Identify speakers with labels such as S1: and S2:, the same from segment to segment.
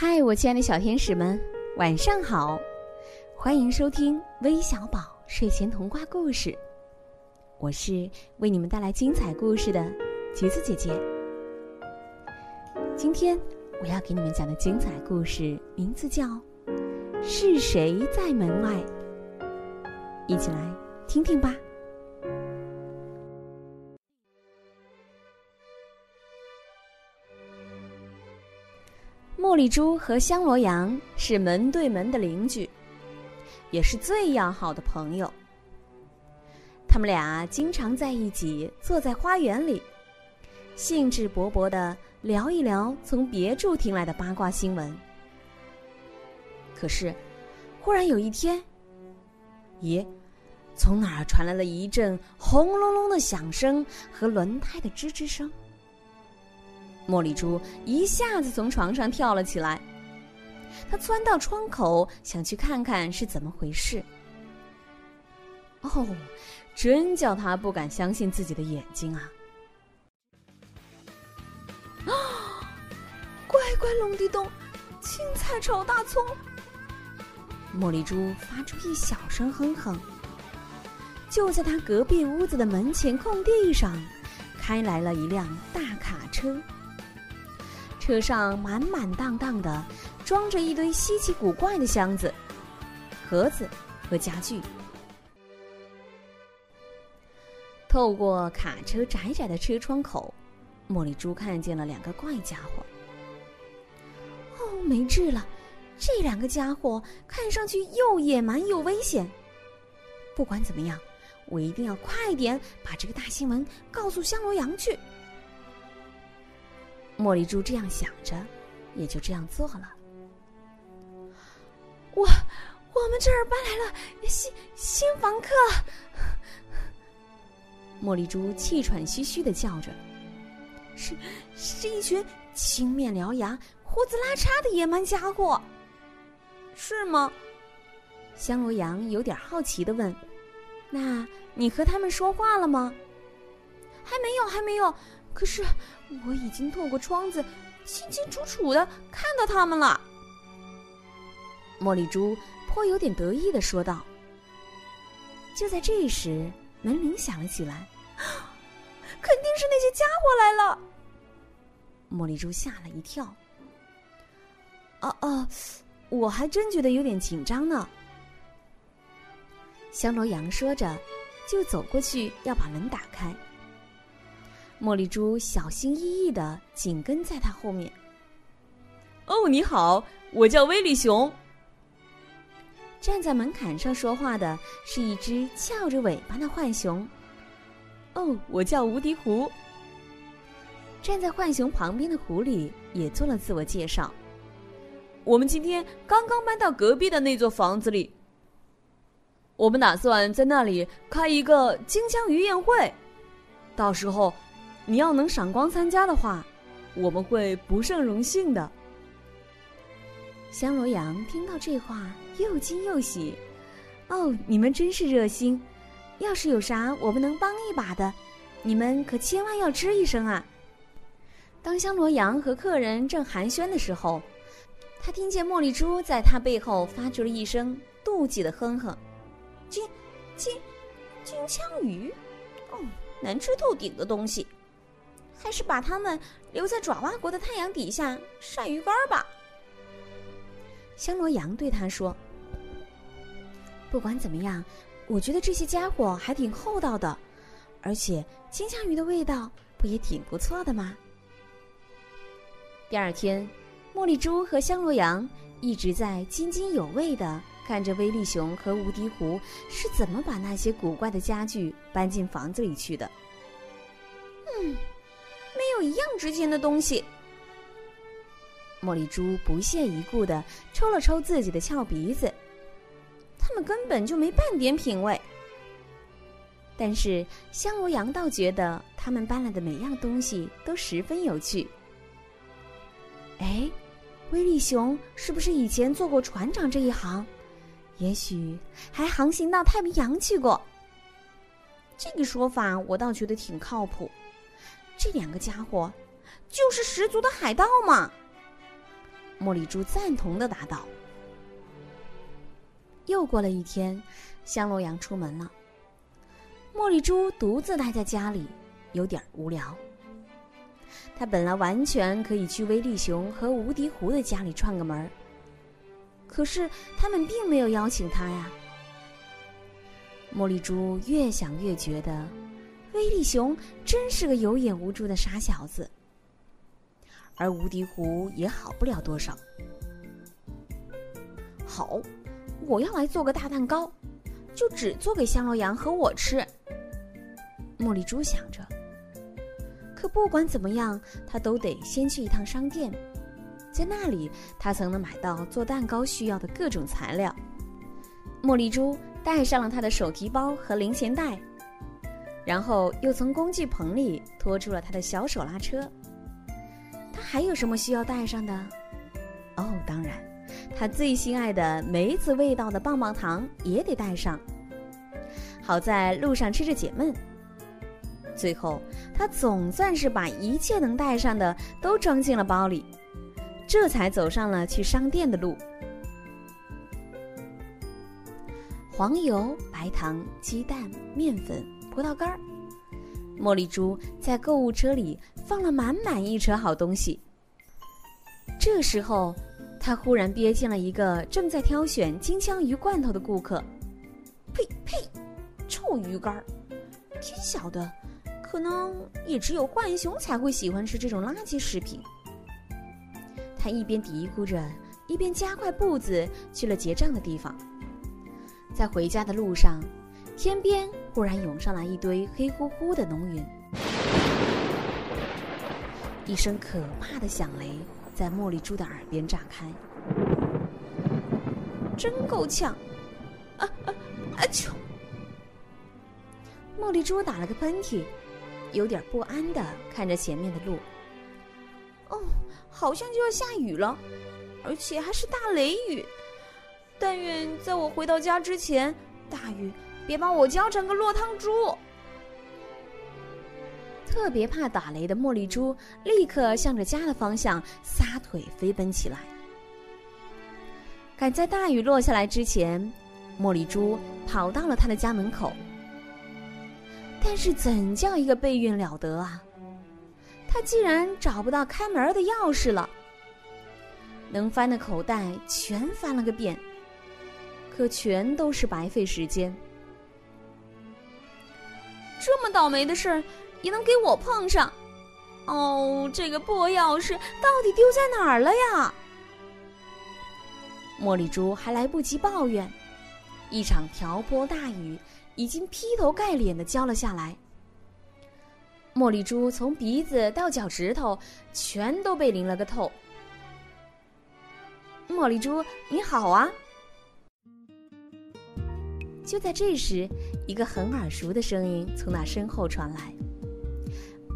S1: 嗨，我亲爱的小天使们，晚上好！欢迎收听微小宝睡前童话故事，我是为你们带来精彩故事的橘子姐姐。今天我要给你们讲的精彩故事名字叫《是谁在门外》，一起来听听吧。茉莉猪和香罗阳是门对门的邻居，也是最要好的朋友。他们俩经常在一起坐在花园里，兴致勃勃的聊一聊从别处听来的八卦新闻。可是，忽然有一天，咦，从哪儿传来了一阵轰隆隆的响声和轮胎的吱吱声？茉莉珠一下子从床上跳了起来，她钻到窗口，想去看看是怎么回事。哦，真叫她不敢相信自己的眼睛啊！啊，乖乖龙地洞，青菜炒大葱。茉莉猪发出一小声哼哼。就在他隔壁屋子的门前空地上，开来了一辆大卡车。车上满满当当的装着一堆稀奇古怪的箱子、盒子和家具。透过卡车窄窄的车窗口，茉莉珠看见了两个怪家伙。哦，没治了！这两个家伙看上去又野蛮又危险。不管怎么样，我一定要快点把这个大新闻告诉香罗羊去。茉莉珠这样想着，也就这样做了。我，我们这儿搬来了新新房客。茉莉珠气喘吁吁的叫着：“是，是一群青面獠牙、胡子拉碴的野蛮家伙，是吗？”香罗羊有点好奇的问：“那你和他们说话了吗？”“还没有，还没有。”可是，我已经透过窗子清清楚楚的看到他们了。茉莉猪颇有点得意的说道。就在这时，门铃响了起来，肯定是那些家伙来了。茉莉猪吓了一跳。哦哦，我还真觉得有点紧张呢。香罗羊说着，就走过去要把门打开。茉莉猪小心翼翼的紧跟在他后面。
S2: 哦，你好，我叫威利熊。
S1: 站在门槛上说话的是一只翘着尾巴的浣熊。
S2: 哦，我叫无敌狐。
S1: 站在浣熊旁边的狐狸也做了自我介绍。
S2: 我们今天刚刚搬到隔壁的那座房子里，我们打算在那里开一个金枪鱼宴会，到时候。你要能赏光参加的话，我们会不胜荣幸的。
S1: 香罗阳听到这话，又惊又喜。哦，你们真是热心！要是有啥我们能帮一把的，你们可千万要吱一声啊！当香罗阳和客人正寒暄的时候，他听见茉莉猪在他背后发出了一声妒忌的哼哼：“金金金枪鱼，哦，难吃透顶的东西！”还是把它们留在爪哇国的太阳底下晒鱼干吧。香罗羊对他说：“不管怎么样，我觉得这些家伙还挺厚道的，而且金枪鱼的味道不也挺不错的吗？”第二天，茉莉猪和香罗羊一直在津津有味的看着威力熊和无敌狐是怎么把那些古怪的家具搬进房子里去的。嗯。没有一样值钱的东西。茉莉珠不屑一顾的抽了抽自己的翘鼻子，他们根本就没半点品味。但是香罗羊倒觉得他们搬来的每样东西都十分有趣。哎，威力熊是不是以前做过船长这一行？也许还航行到太平洋去过。这个说法我倒觉得挺靠谱。这两个家伙，就是十足的海盗嘛！茉莉珠赞同的答道。又过了一天，香罗羊出门了，茉莉珠独自待在家里，有点无聊。他本来完全可以去威力熊和无敌狐的家里串个门，可是他们并没有邀请他呀。茉莉珠越想越觉得，威力熊真是个有眼无珠的傻小子，而无敌狐也好不了多少。好，我要来做个大蛋糕，就只做给香罗羊和我吃。茉莉猪想着。可不管怎么样，他都得先去一趟商店，在那里他才能买到做蛋糕需要的各种材料。茉莉猪带上了他的手提包和零钱袋，然后又从工具棚里拖出了他的小手拉车。他还有什么需要带上的？哦，当然，他最心爱的梅子味道的棒棒糖也得带上，好在路上吃着解闷。最后，他总算是把一切能带上的都装进了包里，这才走上了去商店的路。黄油、白糖、鸡蛋、面粉、葡萄干儿，茉莉猪在购物车里放了满满一车好东西。这时候，他忽然瞥见了一个正在挑选金枪鱼罐头的顾客。呸呸，臭鱼干儿！天晓得。可能也只有浣熊才会喜欢吃这种垃圾食品。他一边嘀咕着，一边加快步子去了结账的地方。在回家的路上，天边忽然涌上来一堆黑乎乎的浓云，一声可怕的响雷在茉莉珠的耳边炸开，真够呛！啊啊啊！啾！茉莉珠打了个喷嚏。有点不安的看着前面的路。哦，好像就要下雨了，而且还是大雷雨。但愿在我回到家之前，大雨别把我浇成个落汤猪。特别怕打雷的茉莉猪立刻向着家的方向撒腿飞奔起来。赶在大雨落下来之前，茉莉猪跑到了他的家门口。但是怎叫一个背运了得啊！他竟然找不到开门的钥匙了，能翻的口袋全翻了个遍，可全都是白费时间。这么倒霉的事儿也能给我碰上！哦，这个破钥匙到底丢在哪儿了呀？茉莉珠还来不及抱怨，一场瓢泼大雨。已经劈头盖脸的浇了下来。茉莉珠从鼻子到脚趾头，全都被淋了个透。茉莉珠，你好啊！就在这时，一个很耳熟的声音从那身后传来：“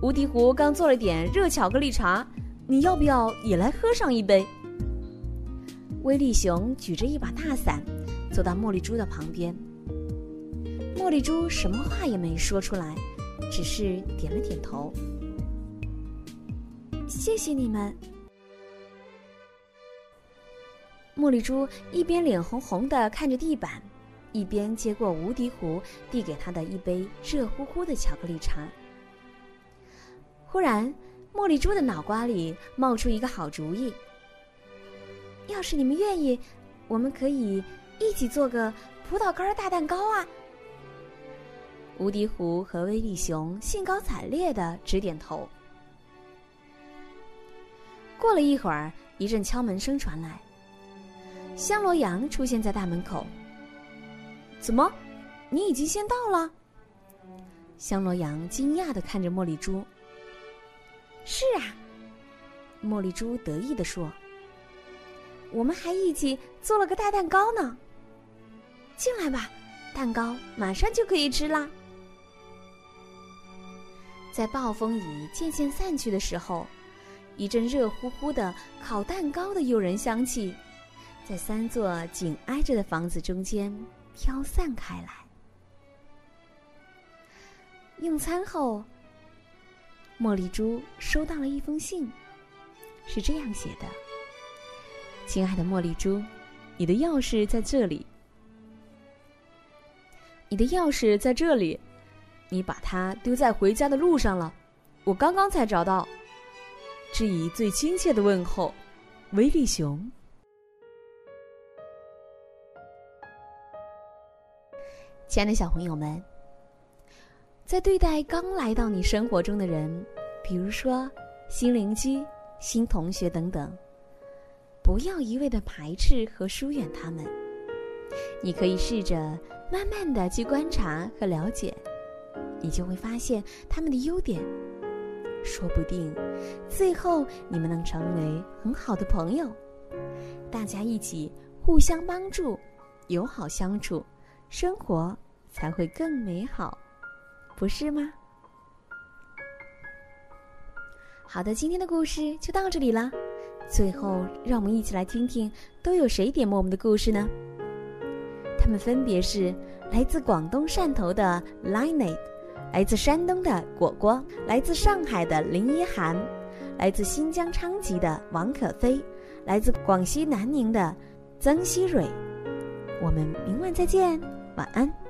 S1: 无敌狐刚做了点热巧克力茶，你要不要也来喝上一杯？”威力熊举着一把大伞，走到茉莉猪的旁边。茉莉猪什么话也没说出来，只是点了点头。谢谢你们。茉莉猪一边脸红红的看着地板，一边接过无敌狐递给他的一杯热乎乎的巧克力茶。忽然，茉莉猪的脑瓜里冒出一个好主意：要是你们愿意，我们可以一起做个葡萄干大蛋糕啊！无敌狐和威力熊兴高采烈的直点头。过了一会儿，一阵敲门声传来，香罗羊出现在大门口。怎么，你已经先到了？香罗羊惊讶的看着茉莉猪。是啊，茉莉猪得意的说：“我们还一起做了个大蛋糕呢。进来吧，蛋糕马上就可以吃啦。”在暴风雨渐渐散去的时候，一阵热乎乎的烤蛋糕的诱人香气，在三座紧挨着的房子中间飘散开来。用餐后，茉莉猪收到了一封信，是这样写的：“亲爱的茉莉猪，你的钥匙在这里。
S2: 你的钥匙在这里，你把它丢在回家的路上了。我刚刚才找到。致以最亲切的问候，威力熊。
S1: 亲爱的小朋友们，在对待刚来到你生活中的人，比如说新邻居、新同学等等，不要一味的排斥和疏远他们。你可以试着慢慢的去观察和了解，你就会发现他们的优点。说不定，最后你们能成为很好的朋友，大家一起互相帮助，友好相处，生活才会更美好，不是吗？好的，今天的故事就到这里了。最后，让我们一起来听听都有谁点播我们的故事呢？他们分别是来自广东汕头的 Linet。来自山东的果果，来自上海的林一涵，来自新疆昌吉的王可飞，来自广西南宁的曾希蕊。我们明晚再见，晚安。